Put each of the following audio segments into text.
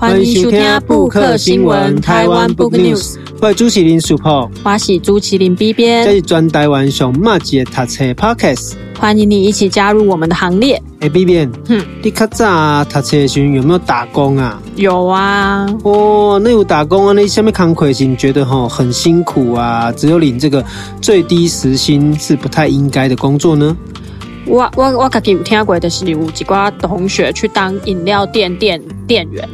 欢迎收听布克新闻台湾 Book News。我是朱麒麟 Super，我是朱麒麟 B 编，这是专台湾上马吉的读册 Podcast。欢迎你一起加入我们的行列。哎，B 编，哼，你较早读册的时有没有打工啊？有啊。哦，那有打工啊？那下面慷慨型觉得吼很辛苦啊，只有领这个最低时薪是不太应该的工作？呢？我我我自己有听过的是有几个同学去当饮料店店店员。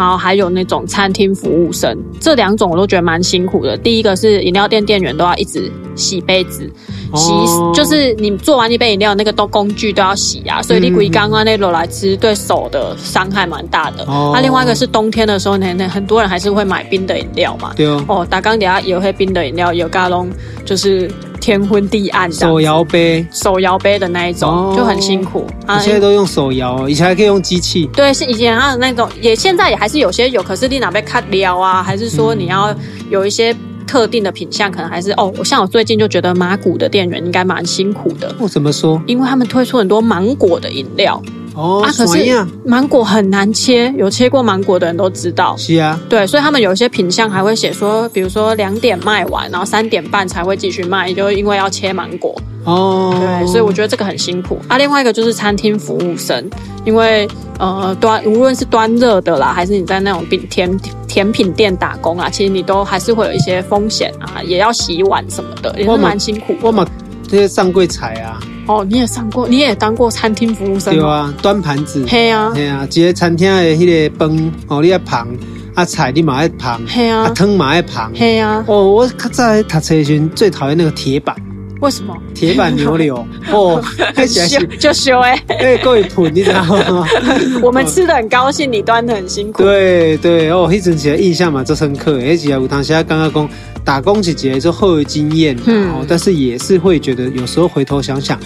然后还有那种餐厅服务生，这两种我都觉得蛮辛苦的。第一个是饮料店店员都要一直洗杯子，洗、哦、就是你做完一杯饮料，那个都工具都要洗啊，所以你归刚刚那楼来吃，对手的伤害蛮大的。那、哦啊、另外一个是冬天的时候，那那很多人还是会买冰的饮料嘛。对哦。哦，打刚底下有些冰的饮料，有加龙就是。天昏地暗，手摇杯，手摇杯的那一种、哦、就很辛苦。你现在都用手摇，以前还可以用机器。对，是以前还有那种，也现在也还是有些有。可是你哪边看料啊？还是说你要有一些特定的品相？可能还是哦，像我最近就觉得马古的店员应该蛮辛苦的。我怎么说？因为他们推出很多芒果的饮料。哦啊，可是芒果很难切，有切过芒果的人都知道。是啊，对，所以他们有一些品相还会写说，比如说两点卖完，然后三点半才会继续卖，就因为要切芒果。哦，对，所以我觉得这个很辛苦啊。另外一个就是餐厅服务生，因为呃端无论是端热的啦，还是你在那种饼甜甜品店打工啊，其实你都还是会有一些风险啊，也要洗碗什么的，也是蛮辛苦。我们这些上柜台啊。哦，你也上过，你也当过餐厅服务生。对啊，端盘子。嘿啊，嘿啊，即个餐厅的迄个饭，哦，你要捧啊菜，你嘛爱捧。嘿啊，汤嘛爱捧。嘿啊，哦，我较早读册时最讨厌那个铁板。为什么？铁板牛柳 哦，修就修哎，哎，够一盆，你知道吗？我们吃的很高兴，你端的很辛苦。对对哦，迄阵起来印象嘛最深刻，而且有当时刚刚讲打工几节就后有经验，嗯，但是也是会觉得有时候回头想想。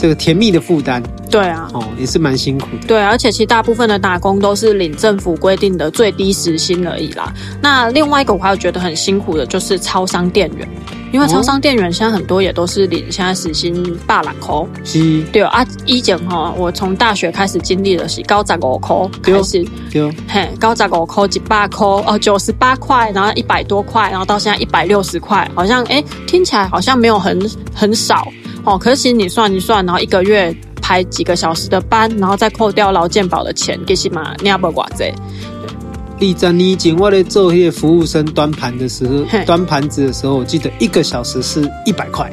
这个甜蜜的负担，对啊，哦，也是蛮辛苦的。对，而且其实大部分的打工都是领政府规定的最低时薪而已啦。那另外一个我还有觉得很辛苦的，就是超商店员，因为超商店员现在很多也都是领现在时薪八两块。是，对啊，以前哈，我从大学开始经历的是高十五块开始，对，嘿，高十五块一百块哦，九十八块，然后一百多块，然后到现在一百六十块，好像哎，听起来好像没有很很少。哦，可是其实你算一算，然后一个月排几个小时的班，然后再扣掉劳健保的钱，其实嘛，你也不寡这。第三年前我在做那些服务生端盘的时候，端盘子的时候，我记得一个小时是一百块。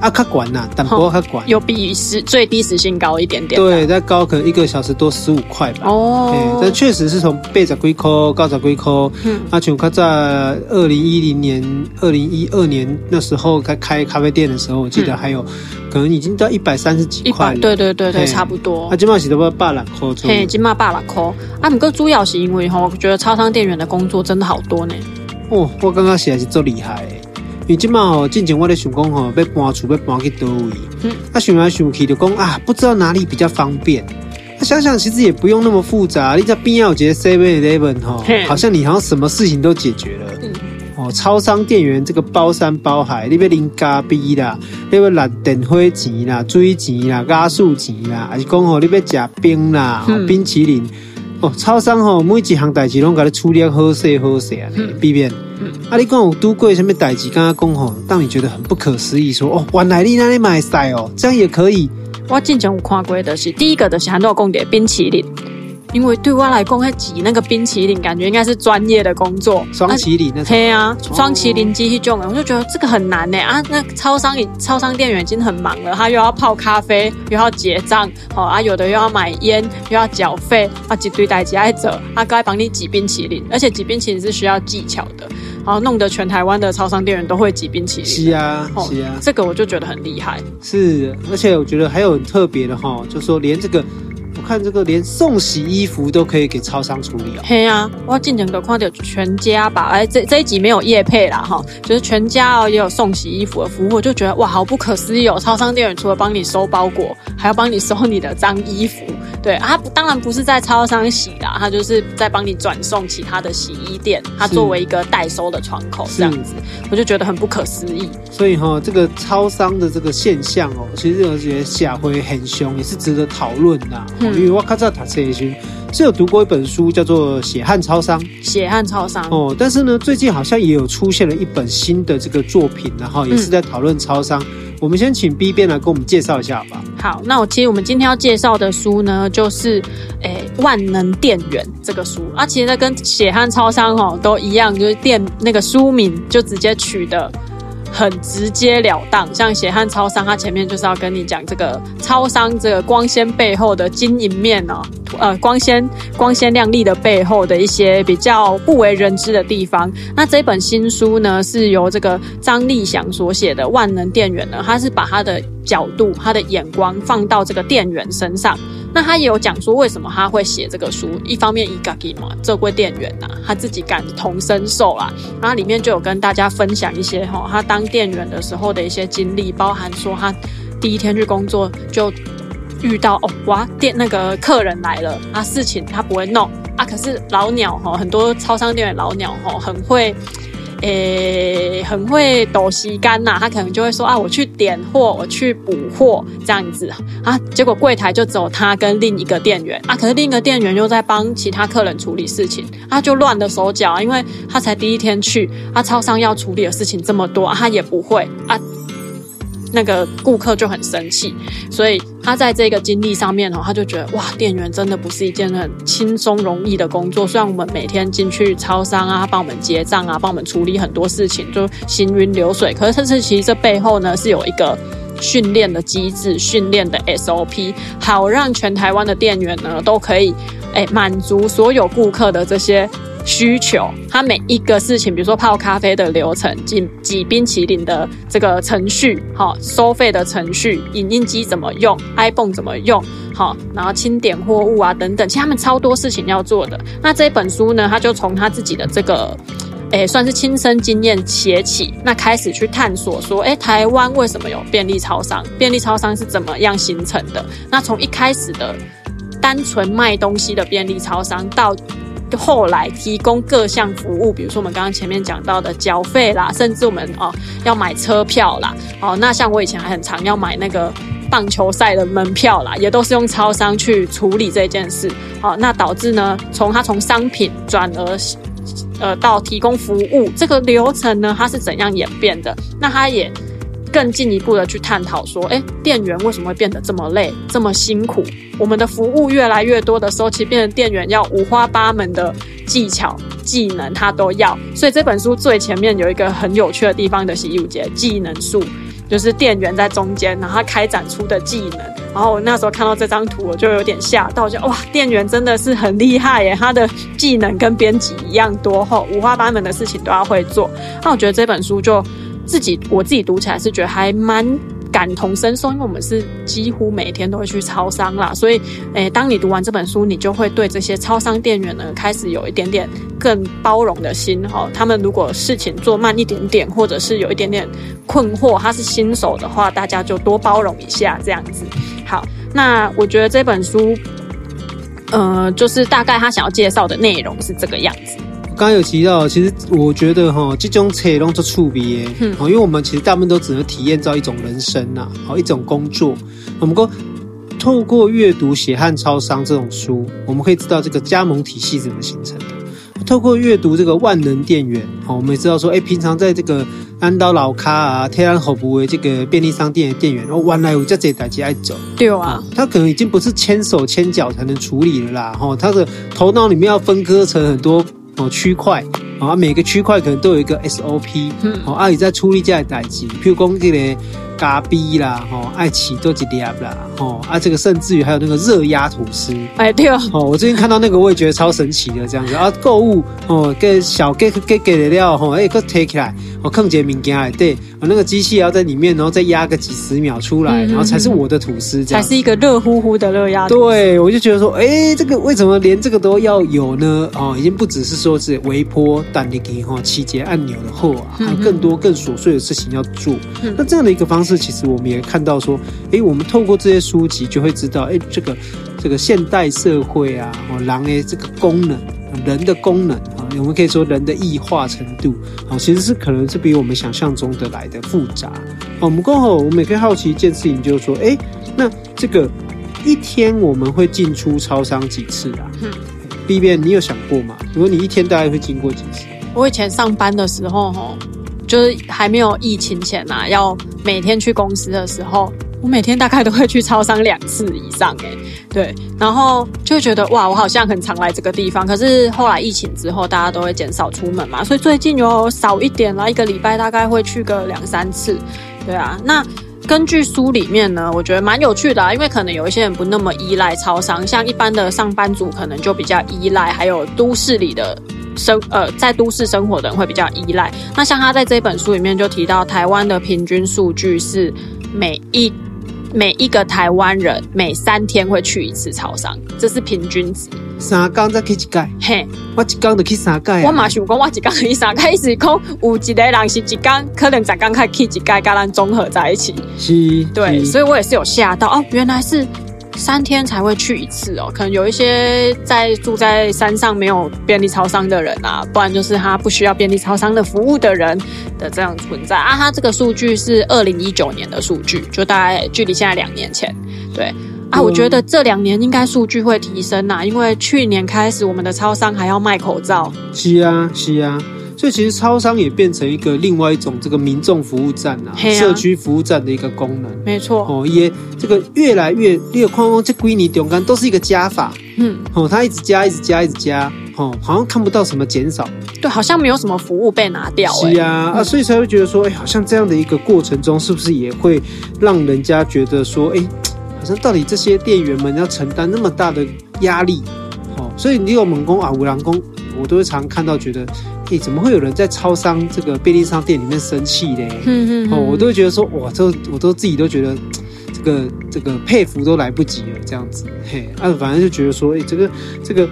哦。啊，较管呐，但不过较管，有比时最低时薪高一点点。对，再高可能一个小时多十五块吧。哦，欸、但确实是从八十几块、高十几块。嗯，啊，像他在二零一零年、二零一二年那时候开开咖啡店的时候，我记得还有、嗯、可能已经到一百三十几块。对对对对，差不多。啊，今嘛是都要百来块。嘿，今嘛百来块。啊，不过主要是因为吼，我觉得超商店员的工作真的好多呢。哦，我刚刚写的是做厉害。因为今嘛吼，之前我咧想讲吼，要搬厝要搬去倒位，嗯，啊想来想去就讲啊，不知道哪里比较方便。他、啊、想想其实也不用那么复杂，你在边要接 Seven Eleven 吼，好像你好像什么事情都解决了。嗯，哦，超商店员这个包山包海，你要拎咖啡啦，你要拿电火钱啦、水钱啦、加速钱啦，还是讲吼你要食冰啦、嗯、冰淇淋。哦，超商吼每一项代志拢给你处理好势好势啊，避免。嗯，啊，你讲有拄过什么代志？刚刚讲吼，当你觉得很不可思议，说哦，原来你那里买晒哦，这样也可以。我之前有看过的是，第一个的是很多讲的冰淇淋。因为对我来讲，还挤那个冰淇淋，感觉应该是专业的工作。双麒麟那种。对啊，双麒麟机器种的，我就觉得这个很难呢啊！那超商里，超商店员已经很忙了，他又要泡咖啡，又要结账，好啊，有的又要买烟，又要缴费，啊，一堆代志爱做，啊，该帮你挤冰淇淋，而且挤冰淇淋是需要技巧的，然后弄得全台湾的超商店员都会挤冰淇淋。是啊，是啊，这个我就觉得很厉害。是，而且我觉得还有很特别的哈，就说连这个。看这个，连送洗衣服都可以给超商处理哦。嘿呀，我进前个看到全家吧，哎，这这一集没有业配啦哈，就是全家哦也有送洗衣服的服务，我就觉得哇，好不可思议哦！超商店员除了帮你收包裹，还要帮你收你的脏衣服。对啊，他当然不是在超商洗啦，他就是在帮你转送其他的洗衣店，他作为一个代收的窗口这样子，我就觉得很不可思议。所以哈，这个超商的这个现象哦，其实我觉得下回很凶，也是值得讨论的。嗯，因为我较早读册的时候，是有读过一本书，叫做《血汗超商》。血汗超商哦，但是呢，最近好像也有出现了一本新的这个作品，然后也是在讨论超商。嗯、我们先请 B 编来给我们介绍一下吧。好，那我其实我们今天要介绍的书呢，就是诶、《万能店员》这个书啊，其实呢跟血汗超商哦都一样，就是店那个书名就直接取的。很直截了当，像血汗超商，它前面就是要跟你讲这个超商这个光鲜背后的经营面哦，呃，光鲜光鲜亮丽的背后的一些比较不为人知的地方。那这本新书呢，是由这个张立祥所写的《万能店员》呢，他是把他的角度、他的眼光放到这个店员身上。那他也有讲说，为什么他会写这个书？一方面，伊家己嘛，这位店员呐，他自己感同身受啦。然后里面就有跟大家分享一些哈，他当店员的时候的一些经历，包含说他第一天去工作就遇到哦哇，店那个客人来了啊，事情他不会弄啊，可是老鸟哈，很多超商店员老鸟哈，很会。诶、很会抖西干呐，他可能就会说啊，我去点货，我去补货这样子啊，结果柜台就只有他跟另一个店员啊，可是另一个店员又在帮其他客人处理事情，他就乱了手脚，因为他才第一天去，啊，超商要处理的事情这么多，他也不会啊。那个顾客就很生气，所以他在这个经历上面哦，他就觉得哇，店员真的不是一件很轻松容易的工作。虽然我们每天进去超商啊，帮我们结账啊，帮我们处理很多事情，就行云流水。可是，这是其实这背后呢，是有一个训练的机制、训练的 SOP，好让全台湾的店员呢都可以哎满足所有顾客的这些。需求，他每一个事情，比如说泡咖啡的流程，挤挤冰淇淋的这个程序，好，收费的程序，影印机怎么用，iPhone 怎么用，好，然后清点货物啊等等，其实他们超多事情要做的。那这本书呢，他就从他自己的这个，诶，算是亲身经验写起，那开始去探索说，诶，台湾为什么有便利超商？便利超商是怎么样形成的？那从一开始的单纯卖东西的便利超商到。后来提供各项服务，比如说我们刚刚前面讲到的缴费啦，甚至我们哦要买车票啦，哦那像我以前还很常要买那个棒球赛的门票啦，也都是用超商去处理这件事。哦，那导致呢，从它从商品转而呃到提供服务这个流程呢，它是怎样演变的？那它也。更进一步的去探讨说，诶，店员为什么会变得这么累、这么辛苦？我们的服务越来越多的时候，其实变成店员要五花八门的技巧、技能，他都要。所以这本书最前面有一个很有趣的地方的洗衣节技能树，就是店员在中间，然后他开展出的技能。然后我那时候看到这张图，我就有点吓到，就哇，店员真的是很厉害耶！他的技能跟编辑一样多，后五花八门的事情都要会做。那我觉得这本书就。自己我自己读起来是觉得还蛮感同身受，因为我们是几乎每天都会去超商啦，所以，诶，当你读完这本书，你就会对这些超商店员呢开始有一点点更包容的心哈。他们如果事情做慢一点点，或者是有一点点困惑，他是新手的话，大家就多包容一下这样子。好，那我觉得这本书，呃，就是大概他想要介绍的内容是这个样子。刚刚有提到，其实我觉得哈，这种车拢做触别，嗯，因为我们其实大部分都只能体验到一种人生呐，好一种工作。我们过透过阅读《血汗超商》这种书，我们可以知道这个加盟体系怎么形成的。透过阅读这个万能店员，好，我们也知道说，哎，平常在这个安刀老咖啊、天然好不为这个便利商店的店员，哦，原来有这这代机爱走，对啊，他可能已经不是牵手牵脚才能处理了啦，哦，他的头脑里面要分割成很多。哦，区块啊，每个区块可能都有一个 SOP，嗯，哦，阿里在处理这些代志，譬如讲这个咖啡啦，吼，爱奇多几粒啦，吼，啊，这个甚至于还有那个热压吐司，哎，对哦，哦，我最近看到那个，我也觉得超神奇的这样子。啊，购物哦，给小给给给的料，吼，哎，给提起来，哦，看见物件，对，哦，那个机器要在里面，然后再压个几十秒出来，然后才是我的吐司，这样，才是一个热乎乎的热压。对，我就觉得说，哎，这个为什么连这个都要有呢？哦，已经不只是说是微波、蛋力给哈七节按钮的后啊，还有更多更琐碎的事情要做。那这样的一个方式。其实我们也看到说，诶，我们透过这些书籍就会知道，诶，这个这个现代社会啊，哦，狼的这个功能，人的功能啊，我们可以说人的异化程度啊，其实是可能是比我们想象中的来的复杂。我们刚好，我们也可以好奇一件事情，就是说，诶，那这个一天我们会进出超商几次啊？嗯，B 边你有想过吗？如果你一天大概会经过几次？我以前上班的时候，吼，就是还没有疫情前呐、啊，要每天去公司的时候，我每天大概都会去超商两次以上，哎，对，然后就觉得哇，我好像很常来这个地方。可是后来疫情之后，大家都会减少出门嘛，所以最近有少一点啦，一个礼拜大概会去个两三次，对啊，那。根据书里面呢，我觉得蛮有趣的啊，因为可能有一些人不那么依赖超商，像一般的上班族可能就比较依赖，还有都市里的生呃在都市生活的人会比较依赖。那像他在这本书里面就提到，台湾的平均数据是每一。每一个台湾人每三天会去一次超商，这是平均值。三天再去一次，嘿，我一天就去三次。我嘛想讲，我一天去三次，意思讲有一个人是一天，可能才刚开去一次，跟咱综合在一起。是，对，所以我也是有吓到哦，原来是。三天才会去一次哦，可能有一些在住在山上没有便利超商的人啊，不然就是他不需要便利超商的服务的人的这样存在啊。他这个数据是二零一九年的数据，就大概距离现在两年前。对啊，我觉得这两年应该数据会提升啊，因为去年开始我们的超商还要卖口罩。是啊，是啊。所以其实超商也变成一个另外一种这个民众服务站啊，啊社区服务站的一个功能。没错哦，也这个越来越越框框这归你中间都是一个加法。嗯，哦，它一直加，一直加，一直加，哦，好像看不到什么减少。对，好像没有什么服务被拿掉，欸。是啊，嗯、啊，所以才会觉得说，哎，好像这样的一个过程中，是不是也会让人家觉得说，哎，好像到底这些店员们要承担那么大的压力？哦，所以你有猛攻啊，五郎攻，我都会常看到觉得。欸、怎么会有人在超商这个便利商店里面生气呢？嗯嗯，哦，我都会觉得说，哇，这我都自己都觉得，这个这个佩服都来不及了，这样子，嘿，啊，反正就觉得说，哎、欸，这个这个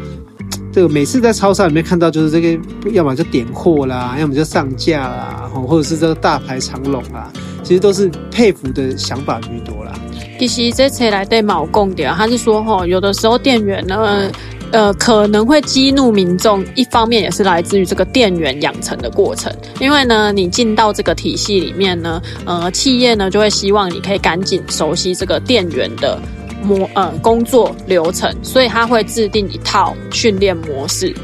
这个每次在超商里面看到，就是这个，要么就点货啦，要么就上架啦，或者是这个大排长龙啊，其实都是佩服的想法居多啦。其实这次来对毛共点，他是说，哈，有的时候店员呢。嗯呃，可能会激怒民众，一方面也是来自于这个店员养成的过程。因为呢，你进到这个体系里面呢，呃，企业呢就会希望你可以赶紧熟悉这个店员的模呃工作流程，所以他会制定一套训练模式。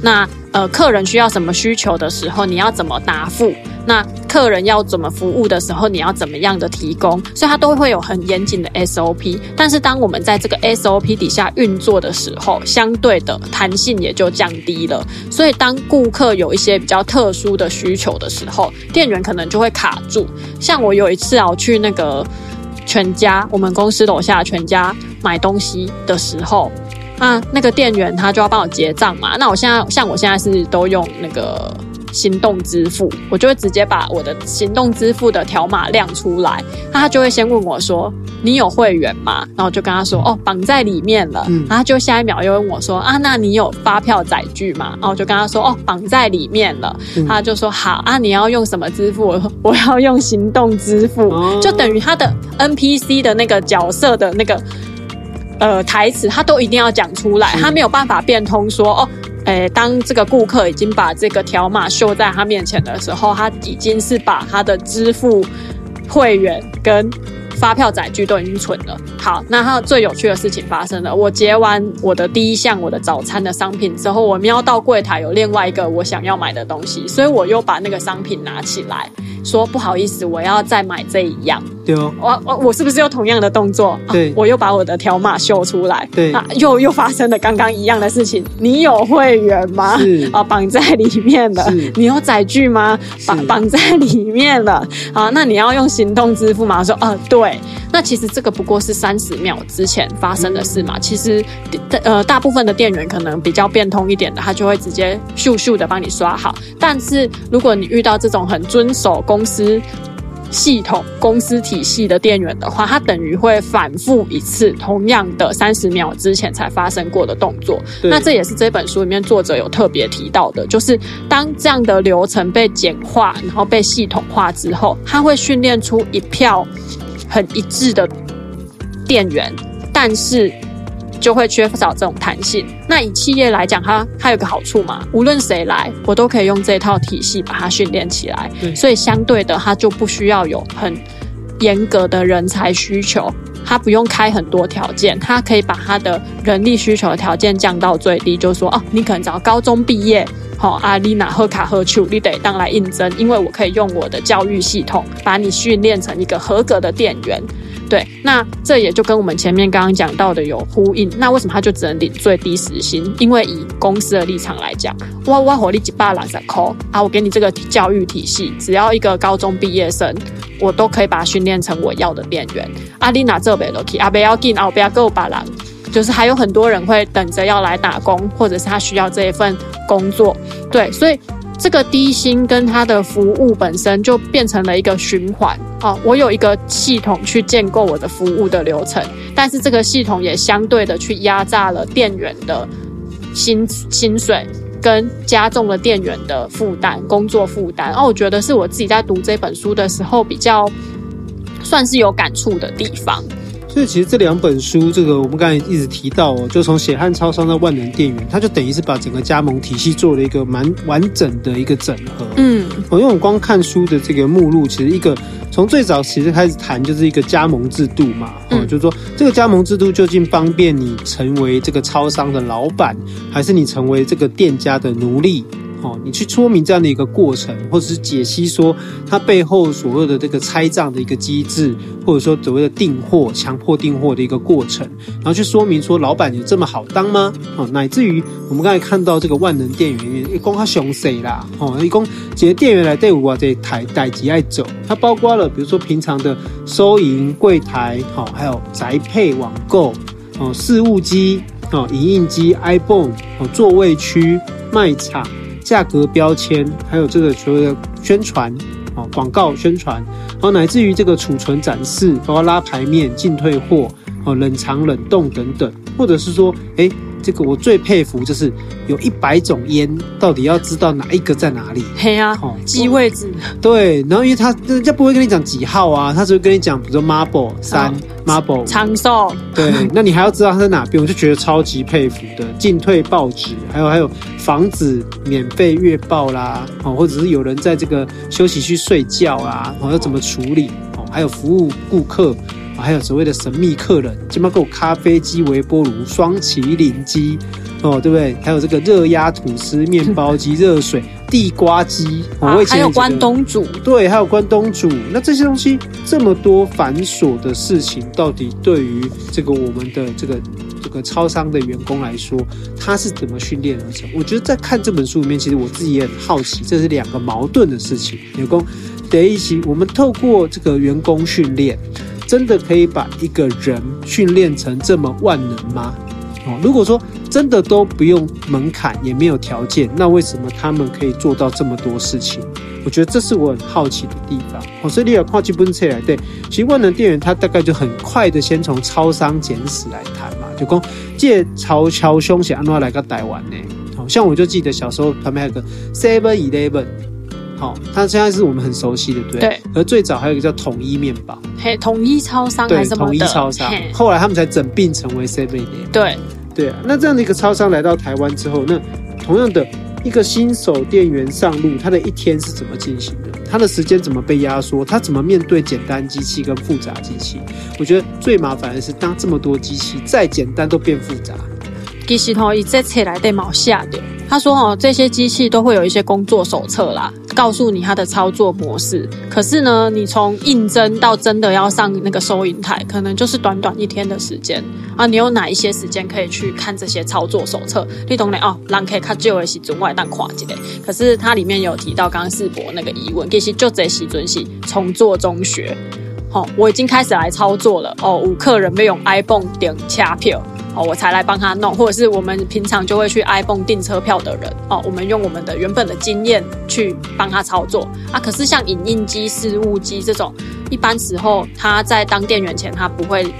那呃，客人需要什么需求的时候，你要怎么答复？那客人要怎么服务的时候，你要怎么样的提供？所以它都会有很严谨的 SOP。但是当我们在这个 SOP 底下运作的时候，相对的弹性也就降低了。所以当顾客有一些比较特殊的需求的时候，店员可能就会卡住。像我有一次啊，我去那个全家，我们公司楼下全家买东西的时候，啊，那个店员他就要帮我结账嘛。那我现在像我现在是都用那个。行动支付，我就会直接把我的行动支付的条码亮出来，那他就会先问我说：“你有会员吗？”然后我就跟他说：“哦，绑在里面了。嗯”然后就下一秒又问我说：“啊，那你有发票载具吗？”然后我就跟他说：“哦，绑在里面了。嗯”他就说：“好啊，你要用什么支付？”我说：“ 我要用行动支付。哦”就等于他的 NPC 的那个角色的那个呃台词，他都一定要讲出来，他没有办法变通说：“哦。”诶，当这个顾客已经把这个条码秀在他面前的时候，他已经是把他的支付会员跟发票载具都已经存了。好，那他最有趣的事情发生了。我结完我的第一项我的早餐的商品之后，我瞄到柜台有另外一个我想要买的东西，所以我又把那个商品拿起来。说不好意思，我要再买这一样。对哦，我我我是不是又同样的动作？对，啊、我又把我的条码秀出来。对，啊，又又发生了刚刚一样的事情。你有会员吗？是啊，绑在里面了。你有载具吗？绑绑在里面了。啊，那你要用行动支付吗？说，呃，对。那其实这个不过是三十秒之前发生的事嘛。嗯、其实，呃，大部分的店员可能比较变通一点的，他就会直接咻咻的帮你刷好。但是如果你遇到这种很遵守。公司系统、公司体系的店员的话，它等于会反复一次同样的三十秒之前才发生过的动作。那这也是这本书里面作者有特别提到的，就是当这样的流程被简化，然后被系统化之后，它会训练出一票很一致的店员，但是。就会缺少这种弹性。那以企业来讲，它它有个好处嘛，无论谁来，我都可以用这套体系把它训练起来。所以相对的，它就不需要有很严格的人才需求。它不用开很多条件，它可以把它的人力需求的条件降到最低，就是说哦，你可能只要高中毕业，好、哦，阿丽娜喝卡喝酒，你得当来应征，因为我可以用我的教育系统把你训练成一个合格的店员。对，那这也就跟我们前面刚刚讲到的有呼应。那为什么他就只能领最低时薪？因为以公司的立场来讲，哇哇火力几百两在扣啊！我给你这个教育体系，只要一个高中毕业生，我都可以把他训练成我要的店员。阿丽娜这边都可以，阿不要紧，阿不要够把郎，就是还有很多人会等着要来打工，或者是他需要这一份工作。对，所以。这个低薪跟他的服务本身就变成了一个循环哦。我有一个系统去建构我的服务的流程，但是这个系统也相对的去压榨了店员的薪薪水，跟加重了店员的负担，工作负担。哦，我觉得是我自己在读这本书的时候比较算是有感触的地方。所以其实这两本书，这个我们刚才一直提到哦，就从血汗超商到万能店员，它就等于是把整个加盟体系做了一个蛮完整的一个整合。嗯，我因为我光看书的这个目录，其实一个从最早其实开始谈就是一个加盟制度嘛，嗯，就是说这个加盟制度究竟方便你成为这个超商的老板，还是你成为这个店家的奴隶？哦，你去说明这样的一个过程，或者是解析说它背后所谓的这个拆账的一个机制，或者说所谓的订货、强迫订货的一个过程，然后去说明说老板有这么好当吗？哦，乃至于我们刚才看到这个万能店员，一共他熊谁啦？哦，一共几个店员来队伍啊？这台代机爱走，它包括了比如说平常的收银柜台，好，还有宅配网购，哦，事务机，哦，影印机，ibon，哦，座位区，卖场。价格标签，还有这个所谓的宣传，哦，广告宣传，然后乃至于这个储存展示，包括拉牌面、进退货，哦，冷藏冷冻等等，或者是说，哎。这个我最佩服，就是有一百种烟，到底要知道哪一个在哪里？嘿啊，哦，记位置。对，然后因为他人家不会跟你讲几号啊，他只会跟你讲，比如说 Marble 三，Marble 长寿。对，那你还要知道他在哪边，我就觉得超级佩服的。进退报纸，还有还有防止免费月报啦，哦，或者是有人在这个休息区睡觉啊，哦，要怎么处理？哦，还有服务顾客。还有所谓的神秘客人，起码给我咖啡机、微波炉、双麒麟机，哦，对不对？还有这个热压吐司、面包机、热水、地瓜机，啊、还有关东煮，对，还有关东煮。那这些东西这么多繁琐的事情，到底对于这个我们的这个这个超商的员工来说，他是怎么训练而成？我觉得在看这本书里面，其实我自己也很好奇，这是两个矛盾的事情。员工得一起，我们透过这个员工训练。真的可以把一个人训练成这么万能吗？哦，如果说真的都不用门槛，也没有条件，那为什么他们可以做到这么多事情？我觉得这是我很好奇的地方。哦，所以你要跨基本车来对，其实万能店员他大概就很快的先从超商简史来谈嘛，就讲借超超凶险安怎来个台湾呢？好像我就记得小时候旁边还有个 Seven Eleven。好，它现在是我们很熟悉的，对。对。而最早还有一个叫统一面包，嘿，统一超商还是什么？统一超商。后来他们才整并成为 Seven。对。对啊，那这样的一个超商来到台湾之后，那同样的一个新手店员上路，他的一天是怎么进行的？他的时间怎么被压缩？他怎么面对简单机器跟复杂机器？我觉得最麻烦的是，当这么多机器再简单都变复杂。其实吼，伊这次来得毛下的。他说哦，这些机器都会有一些工作手册啦，告诉你它的操作模式。可是呢，你从应征到真的要上那个收银台，可能就是短短一天的时间啊。你有哪一些时间可以去看这些操作手册？你懂的哦，人可以看旧的时阵外但跨级的。可是它里面有提到刚刚世博那个疑问，其实就这时阵是重做中学。哦，我已经开始来操作了哦，五客人没用 iPhone 点车票。哦，我才来帮他弄，或者是我们平常就会去 iPhone 订车票的人，哦，我们用我们的原本的经验去帮他操作啊。可是像影印机、事务机这种，一般时候他在当店员前他不会。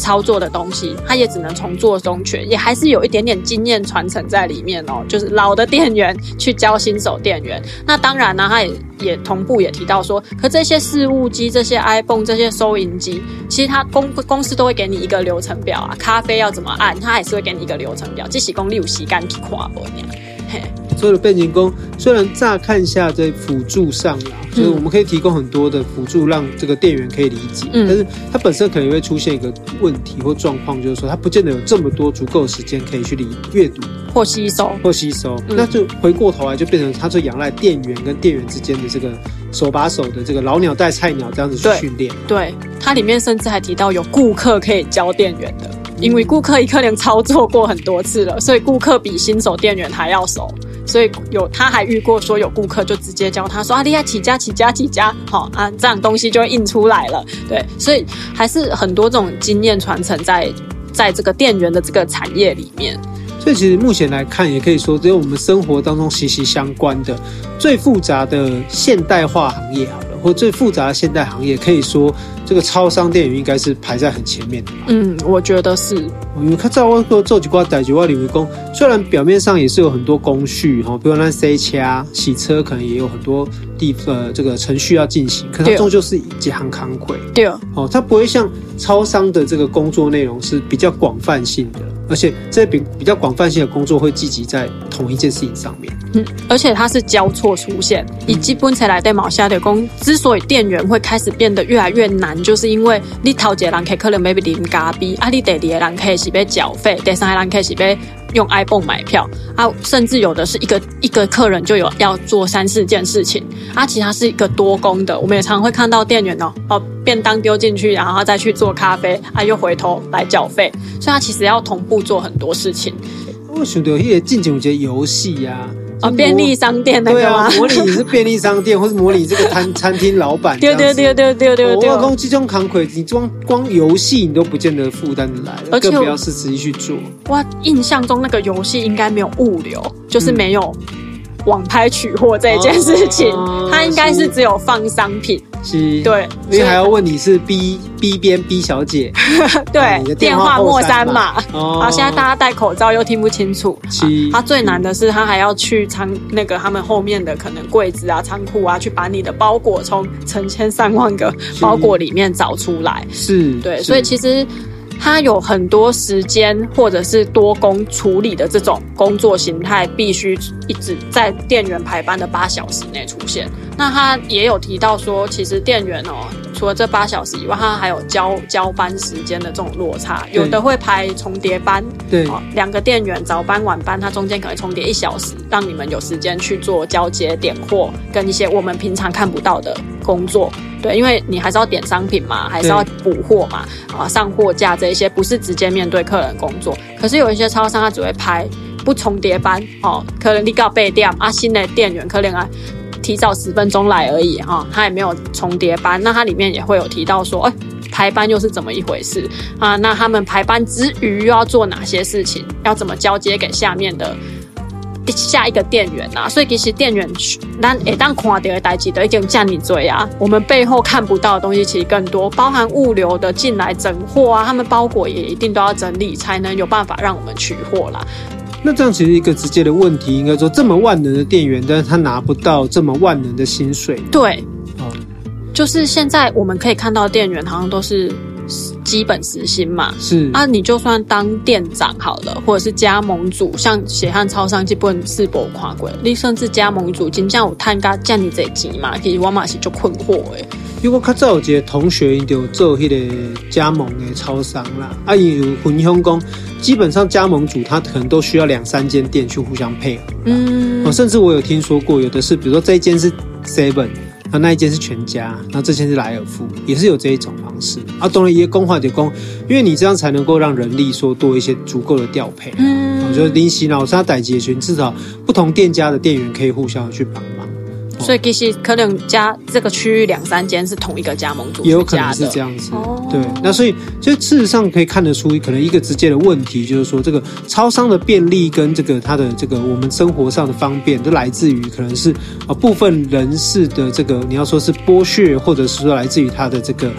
操作的东西，他也只能从做中学，也还是有一点点经验传承在里面哦。就是老的店员去教新手店员，那当然呢，他也也同步也提到说，可这些事务机、这些 iPhone、这些收银机，其实他公公司都会给你一个流程表啊。咖啡要怎么按，他还是会给你一个流程表。这是讲你有时间去看呢？所有的背景工虽然乍看下在辅助上啦，就是我们可以提供很多的辅助，让这个店员可以理解。嗯，但是它本身可能会出现一个问题或状况，就是说它不见得有这么多足够的时间可以去理阅读或吸收或吸收。嗯，那就回过头来就变成他最仰赖店员跟店员之间的这个手把手的这个老鸟带菜鸟这样子去训练。对，它里面甚至还提到有顾客可以教店员的。因为顾客一可能操作过很多次了，所以顾客比新手店员还要熟。所以有他还遇过说有顾客就直接教他说啊，你要起家起家起家，好啊，这样东西就会印出来了。对，所以还是很多这种经验传承在在这个店员的这个产业里面。所以其实目前来看，也可以说只有我们生活当中息息相关的最复杂的现代化行业，好了，或最复杂的现代行业，可以说。这个超商店员应该是排在很前面的。嗯，我觉得是。因为看在我做几挂代几挂领域工，虽然表面上也是有很多工序哈，比如那塞车、洗车，可能也有很多地呃这个程序要进行，可它终究是一行康亏。对哦，它不会像超商的这个工作内容是比较广泛性的，而且这比比较广泛性的工作会聚集在同一件事情上面。嗯，而且它是交错出现，以基本才来对毛下的工，之所以店员会开始变得越来越难。就是因为你头一个人可能 maybe 零加币，啊，你第二个人可以是要缴费，第三个人可以是要用 iPhone 买票，啊，甚至有的是一个一个客人就有要做三四件事情，啊，其他是一个多工的，我们也常常会看到店员哦，哦，便当丢进去，然后再去做咖啡，啊，又回头来缴费，所以他其实要同步做很多事情。我想到一个进行一些游戏呀。哦，便利商店那个啊，模拟你是便利商店，或是模拟这个餐餐厅老板。对对对对对对对。我讲这种扛亏，你光光游戏你都不见得负担得来，而且更不要是实际去做。我印象中那个游戏应该没有物流，就是没有网拍取货这件事情，嗯、它应该是只有放商品。是，对，因为还要问你是 B B 边 B 小姐，对，电话末三码。哦，好，现在大家戴口罩又听不清楚。是，他最难的是他还要去仓那个他们后面的可能柜子啊、仓库啊，去把你的包裹从成千上万个包裹里面找出来。是，对，所以其实。他有很多时间或者是多工处理的这种工作形态，必须一直在店员排班的八小时内出现。那他也有提到说，其实店员哦，除了这八小时以外，它还有交交班时间的这种落差，有的会排重叠班。对，两个店员早班晚班，它中间可能重叠一小时，让你们有时间去做交接、点货跟一些我们平常看不到的工作。对，因为你还是要点商品嘛，还是要补货嘛，啊，上货架这一些不是直接面对客人工作。可是有一些超商，他只会拍不重叠班，哦，可能你搞备店啊，新的店员可能啊提早十分钟来而已，哈、他也没有重叠班。那它里面也会有提到说，哎，排班又是怎么一回事啊？那他们排班之余又要做哪些事情？要怎么交接给下面的？下一个店员啊，所以其实店员，咱会当看到的代志都已经叫你追啊。我们背后看不到的东西其实更多，包含物流的进来整货啊，他们包裹也一定都要整理，才能有办法让我们取货啦。那这样其实一个直接的问题，应该说这么万能的店员，但是他拿不到这么万能的薪水。对，哦，就是现在我们可以看到店员好像都是。基本时薪嘛，是啊，你就算当店长好了，或者是加盟主，像血汗超商基本是不跨过，你甚至加盟主真正有探家叫你这钱嘛？其实我嘛是就困惑诶。如果较早有一个同学就做迄个加盟的超商啦，啊，有分享讲，基本上加盟主他可能都需要两三间店去互相配合，嗯，哦，甚至我有听说过，有的是比如说这一间是 Seven。那那一间是全家，那这间是莱尔富，也是有这一种方式。啊，当然也公化就公，因为你这样才能够让人力说多一些足够的调配。嗯，我觉得临时老沙代集群，至少不同店家的店员可以互相去帮忙。所以其实可能加这个区域两三间是同一个加盟主，也有可能是这样子。哦、对，那所以就事实上可以看得出，可能一个直接的问题就是说，这个超商的便利跟这个它的这个我们生活上的方便，都来自于可能是啊部分人士的这个你要说是剥削，或者是说来自于它的这个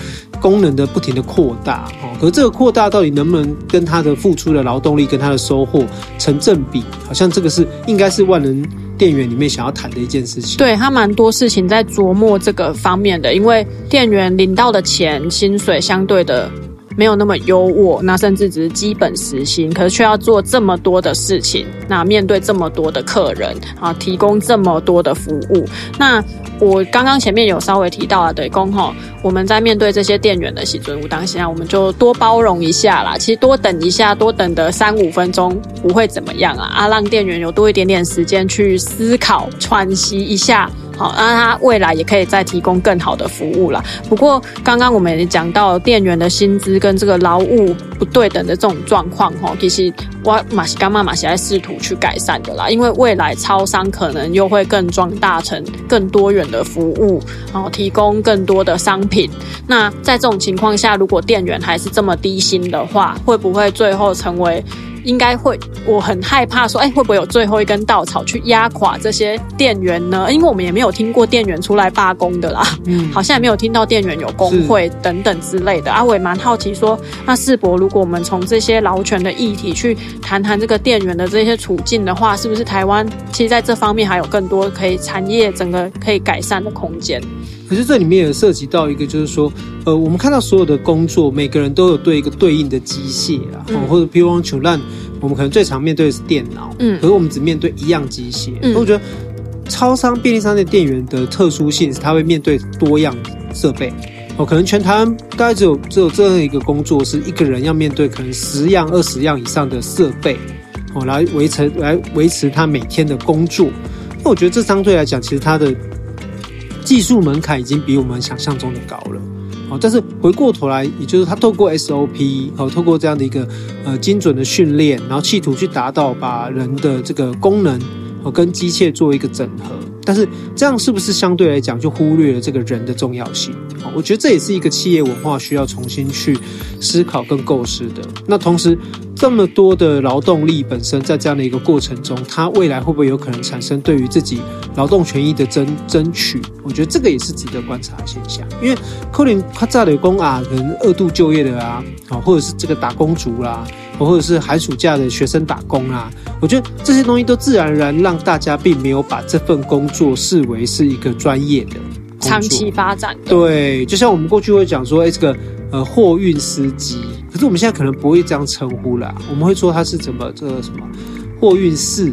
功能的不停的扩大。哦，可是这个扩大到底能不能跟它的付出的劳动力跟它的收获成正比？好像这个是应该是万能。店员里面想要谈的一件事情，对，他蛮多事情在琢磨这个方面的，因为店员领到的钱薪水相对的没有那么优渥，那甚至只是基本时薪，可是却要做这么多的事情，那面对这么多的客人啊，提供这么多的服务，那我刚刚前面有稍微提到啊，对公吼，我们在面对这些店员的喜尊无当下，我们就多包容一下啦。其实多等一下，多等的三五分钟不会怎么样啊，啊，让店员有多一点点时间去思考、喘息一下。好，那他未来也可以再提供更好的服务啦。不过刚刚我们也讲到店员的薪资跟这个劳务不对等的这种状况，哈，其实我马西干妈马西在试图去改善的啦。因为未来超商可能又会更壮大成更多元的服务，然后提供更多的商品。那在这种情况下，如果店员还是这么低薪的话，会不会最后成为？应该会，我很害怕说，哎，会不会有最后一根稻草去压垮这些店员呢？因为我们也没有听过店员出来罢工的啦，嗯，好像也没有听到店员有工会等等之类的。啊，我也蛮好奇说，那世博，如果我们从这些劳权的议题去谈谈这个店员的这些处境的话，是不是台湾其实在这方面还有更多可以产业整个可以改善的空间？可是这里面也涉及到一个，就是说，呃，我们看到所有的工作，每个人都有对一个对应的机械啊，嗯、或者比如说球烂，我们可能最常面对的是电脑，嗯，可是我们只面对一样机械。嗯，我觉得超商、便利商店店员的特殊性是，他会面对多样设备。哦，可能全台湾大概只有只有这样一个工作，是一个人要面对可能十样、二十样以上的设备，哦，来维持来维持他每天的工作。那我觉得这相对来讲，其实他的。技术门槛已经比我们想象中的高了，哦，但是回过头来，也就是他透过 SOP，哦，透过这样的一个呃精准的训练，然后企图去达到把人的这个功能哦跟机械做一个整合，但是这样是不是相对来讲就忽略了这个人的重要性？我觉得这也是一个企业文化需要重新去思考跟构思的。那同时。这么多的劳动力本身在这样的一个过程中，它未来会不会有可能产生对于自己劳动权益的争争取？我觉得这个也是值得观察的现象。因为可能他在的工啊，可能二度就业的啊，啊，或者是这个打工族啦，或者是寒暑假的学生打工啊，我觉得这些东西都自然而然让大家并没有把这份工作视为是一个专业的长期发展。对，就像我们过去会讲说，哎，这个呃货运司机。可是我们现在可能不会这样称呼啦，我们会说他是怎么这个什么货运士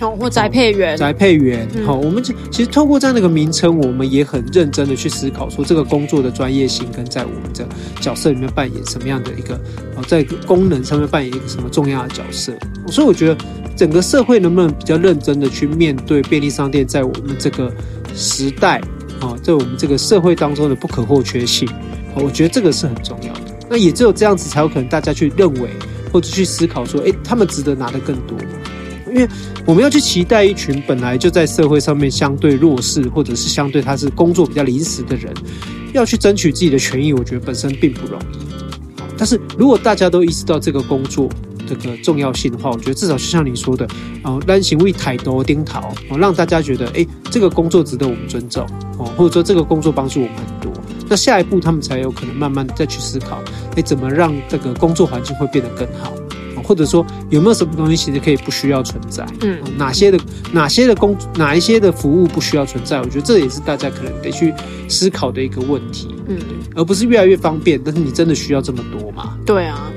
哦，或宅配员，宅配员。好、嗯，我们其实透过这样的一个名称，我们也很认真的去思考说这个工作的专业性跟在我们的角色里面扮演什么样的一个哦，在功能上面扮演一个什么重要的角色。所以我觉得整个社会能不能比较认真的去面对便利商店在我们这个时代啊，在我们这个社会当中的不可或缺性，我觉得这个是很重要的。那也只有这样子，才有可能大家去认为或者去思考说，诶，他们值得拿的更多吗？因为我们要去期待一群本来就在社会上面相对弱势，或者是相对他是工作比较临时的人，要去争取自己的权益，我觉得本身并不容易。但是如果大家都意识到这个工作这个重要性的话，我觉得至少就像你说的，哦，让行为抬头丁桃，哦，让大家觉得，诶，这个工作值得我们尊重，哦，或者说这个工作帮助我们很多。那下一步，他们才有可能慢慢再去思考，哎，怎么让这个工作环境会变得更好，或者说有没有什么东西其实可以不需要存在？嗯，哪些的哪些的工哪一些的服务不需要存在？我觉得这也是大家可能得去思考的一个问题。嗯，而不是越来越方便，但是你真的需要这么多吗？对啊。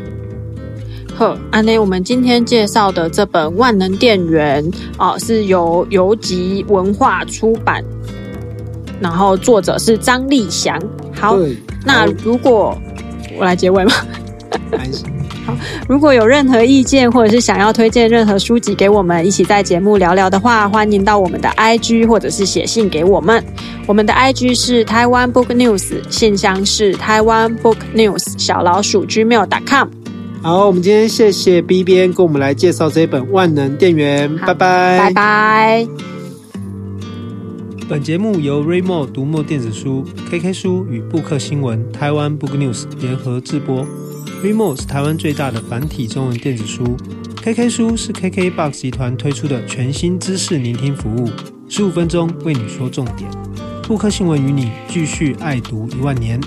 呵，安内，我们今天介绍的这本《万能电源》啊，是由游集文化出版。然后作者是张立祥。好，那如果我来结尾吗？好，如果有任何意见，或者是想要推荐任何书籍给我们一起在节目聊聊的话，欢迎到我们的 IG 或者是写信给我们。我们的 IG 是台湾 Book News，信箱是台湾 Book News 小老鼠 gmail.com。好，我们今天谢谢 B 边跟我们来介绍这一本《万能电源》，拜拜，拜拜。本节目由 Readmoo 读墨电子书、KK 书与布克新闻台湾 Book News 联合制播。Readmoo 是台湾最大的繁体中文电子书，KK 书是 KKBOX 集团推出的全新知识聆听服务，十五分钟为你说重点。布克新闻与你继续爱读一万年。